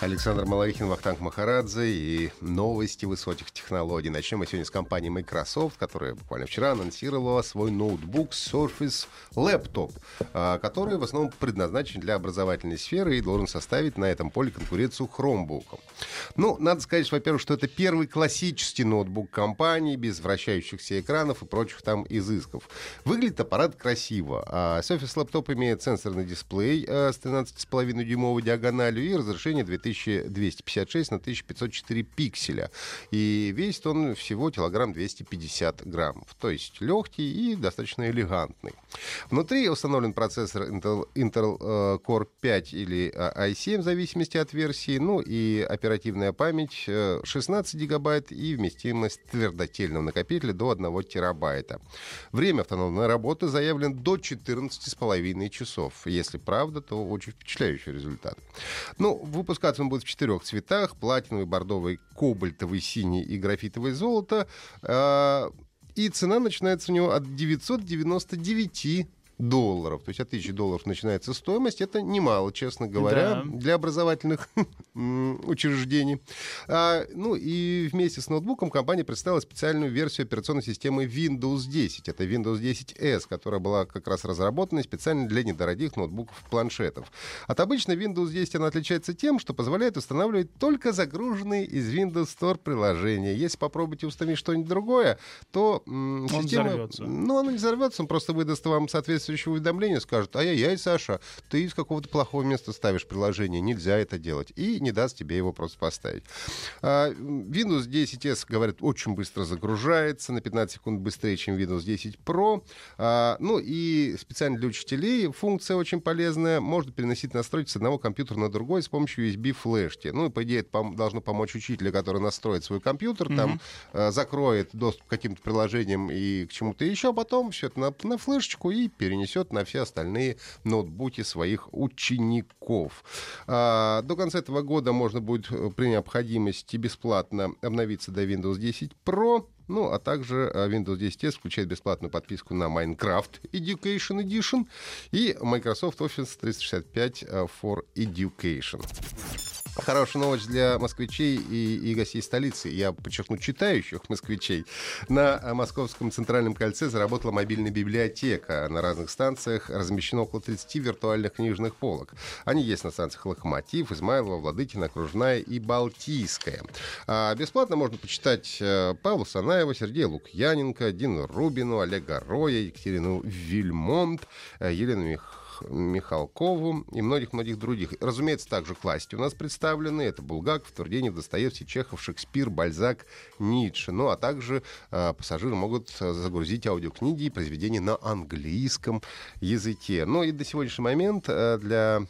Александр Малахин, Вахтанг Махарадзе и новости высоких технологий. Начнем мы сегодня с компании Microsoft, которая буквально вчера анонсировала свой ноутбук Surface Laptop, а, который в основном предназначен для образовательной сферы и должен составить на этом поле конкуренцию Chromebook. Ну, надо сказать, во-первых, что это первый классический ноутбук компании без вращающихся экранов и прочих там изысков. Выглядит аппарат красиво. А Surface Laptop имеет сенсорный дисплей а, с 13,5 дюймовой диагональю и разрешение 2000 1256 на 1504 пикселя. И весит он всего килограмм 250 граммов. То есть легкий и достаточно элегантный. Внутри установлен процессор Intel, Intel э, Core 5 или э, i7 в зависимости от версии. Ну и оперативная память 16 э, гигабайт и вместимость твердотельного накопителя до 1 терабайта. Время автономной работы заявлено до 14,5 часов. Если правда, то очень впечатляющий результат. Ну, выпускаться он будет в четырех цветах. Платиновый, бордовый, кобальтовый, синий и графитовый золото. А, и цена начинается у него от 999 долларов. То есть от 1000 долларов начинается стоимость. Это немало, честно говоря, да. для образовательных учреждений. А, ну и вместе с ноутбуком компания представила специальную версию операционной системы Windows 10. Это Windows 10 S, которая была как раз разработана специально для недорогих ноутбуков-планшетов. От обычной Windows 10 она отличается тем, что позволяет устанавливать только загруженные из Windows Store приложения. Если попробуйте установить что-нибудь другое, то м- система... взорвется. Ну, оно не взорвется, он просто выдаст вам соответствующее соответствующее уведомление, скажет, ай-яй-яй, Саша, ты из какого-то плохого места ставишь приложение, нельзя это делать. И не даст тебе его просто поставить. А, Windows 10S, говорят, очень быстро загружается, на 15 секунд быстрее, чем Windows 10 Pro. А, ну и специально для учителей функция очень полезная. Можно переносить настройки с одного компьютера на другой с помощью USB-флешки. Ну и, по идее, это пом- должно помочь учителю, который настроит свой компьютер, mm-hmm. там а, закроет доступ к каким-то приложениям и к чему-то еще, а потом все это на, на флешечку и перенесет перенесет на все остальные ноутбуки своих учеников. А, до конца этого года можно будет э, при необходимости бесплатно обновиться до Windows 10 Pro. Ну, а также э, Windows 10 включает бесплатную подписку на Minecraft Education Edition и Microsoft Office 365 э, for Education. Хорошая новость для москвичей и, и гостей столицы. Я подчеркну, читающих москвичей. На Московском центральном кольце заработала мобильная библиотека. На разных станциях размещено около 30 виртуальных книжных полок. Они есть на станциях Лохмотив, Измайлова, Владыкина, Окружная и Балтийская. А бесплатно можно почитать э, Павла Санаева, Сергея Лукьяненко, Дину Рубину, Олега Роя, Екатерину Вильмонт, э, Елену Михайловну Михалкову и многих-многих других. Разумеется, также классики у нас представлены. Это Булгаков, Тургенев, Достоевский, Чехов, Шекспир, Бальзак, Ницше. Ну, а также э, пассажиры могут загрузить аудиокниги и произведения на английском языке. Ну и до сегодняшний момент э, для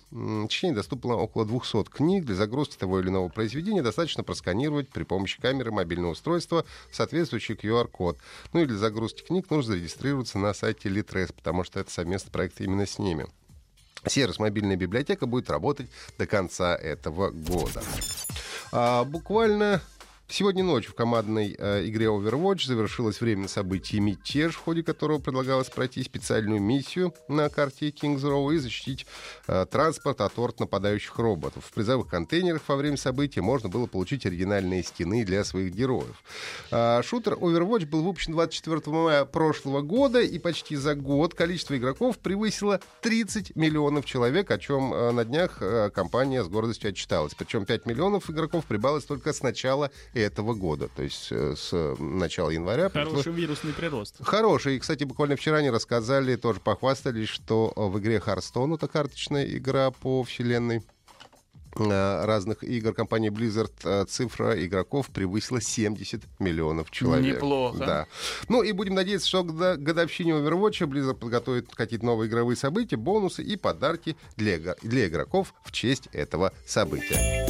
чтения доступно около 200 книг. Для загрузки того или иного произведения достаточно просканировать при помощи камеры мобильного устройства соответствующий QR-код. Ну и для загрузки книг нужно зарегистрироваться на сайте Litres, потому что это совместный проект именно с ними. Сервис «Мобильная библиотека» будет работать до конца этого года. А, буквально Сегодня ночью в командной э, игре Overwatch завершилось временное событие «Мятеж», в ходе которого предлагалось пройти специальную миссию на карте Kings Row и защитить э, транспорт от орд нападающих роботов. В призовых контейнерах во время события можно было получить оригинальные стены для своих героев. Э, шутер Overwatch был выпущен 24 мая прошлого года, и почти за год количество игроков превысило 30 миллионов человек, о чем э, на днях э, компания с гордостью отчиталась. Причем 5 миллионов игроков прибавилось только с начала этого года, то есть э, с начала января. Хороший пришло... вирусный прирост. Хороший. И, кстати, буквально вчера они рассказали, тоже похвастались, что в игре Hearthstone, это карточная игра по вселенной, э, разных игр компании Blizzard э, цифра игроков превысила 70 миллионов человек. Неплохо. Да. Ну и будем надеяться, что к годовщине Overwatch Blizzard подготовит какие-то новые игровые события, бонусы и подарки для, для игроков в честь этого события.